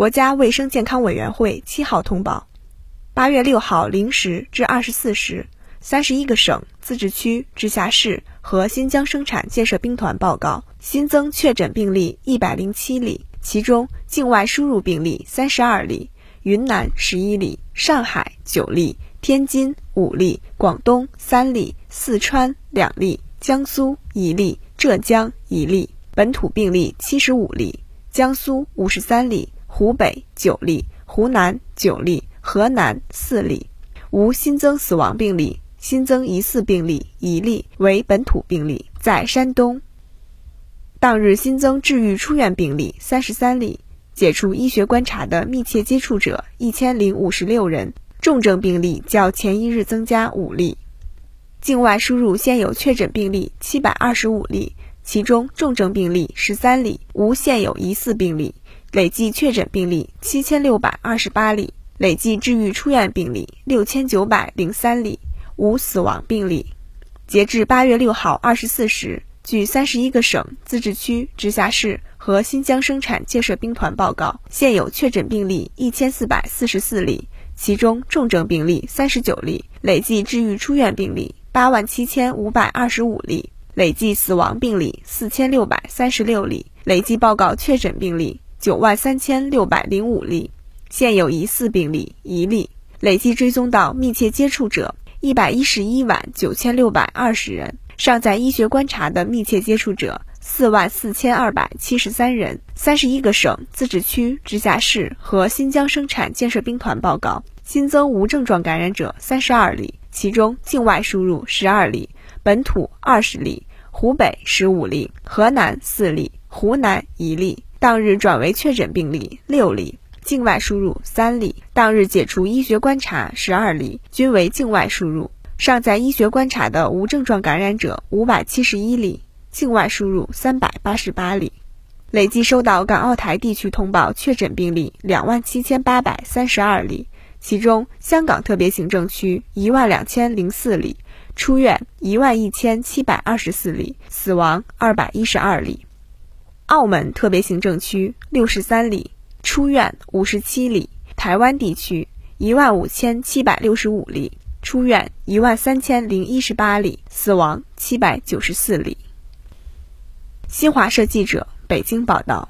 国家卫生健康委员会七号通报：八月六号零时至二十四时，三十一个省、自治区、直辖市和新疆生产建设兵团报告新增确诊病例一百零七例，其中境外输入病例三十二例，云南十一例，上海九例，天津五例，广东三例，四川两例，江苏一例，浙江一例。本土病例七十五例，江苏五十三例，湖北九例，湖南九例，河南四例，无新增死亡病例。新增疑似病例一例，为本土病例，在山东。当日新增治愈出院病例三十三例，解除医学观察的密切接触者一千零五十六人，重症病例较前一日增加五例。境外输入现有确诊病例七百二十五例。其中重症病例十三例，无现有疑似病例，累计确诊病例七千六百二十八例，累计治愈出院病例六千九百零三例，无死亡病例。截至八月六号二十四时，据三十一个省、自治区、直辖市和新疆生产建设兵团报告，现有确诊病例一千四百四十四例，其中重症病例三十九例，累计治愈出院病例八万七千五百二十五例。累计死亡病例四千六百三十六例，累计报告确诊病例九万三千六百零五例，现有疑似病例一例，累计追踪到密切接触者一百一十一万九千六百二十人，尚在医学观察的密切接触者四万四千二百七十三人。三十一个省、自治区、直辖市和新疆生产建设兵团报告新增无症状感染者三十二例，其中境外输入十二例。本土二十例，湖北十五例，河南四例，湖南一例。当日转为确诊病例六例，境外输入三例。当日解除医学观察十二例，均为境外输入。尚在医学观察的无症状感染者五百七十一例，境外输入三百八十八例。累计收到港澳台地区通报确诊病例两万七千八百三十二例，其中香港特别行政区一万两千零四例。出院一万一千七百二十四例，死亡二百一十二例。澳门特别行政区六十三例，出院五十七例。台湾地区一万五千七百六十五例，出院一万三千零一十八例，死亡七百九十四例。新华社记者北京报道。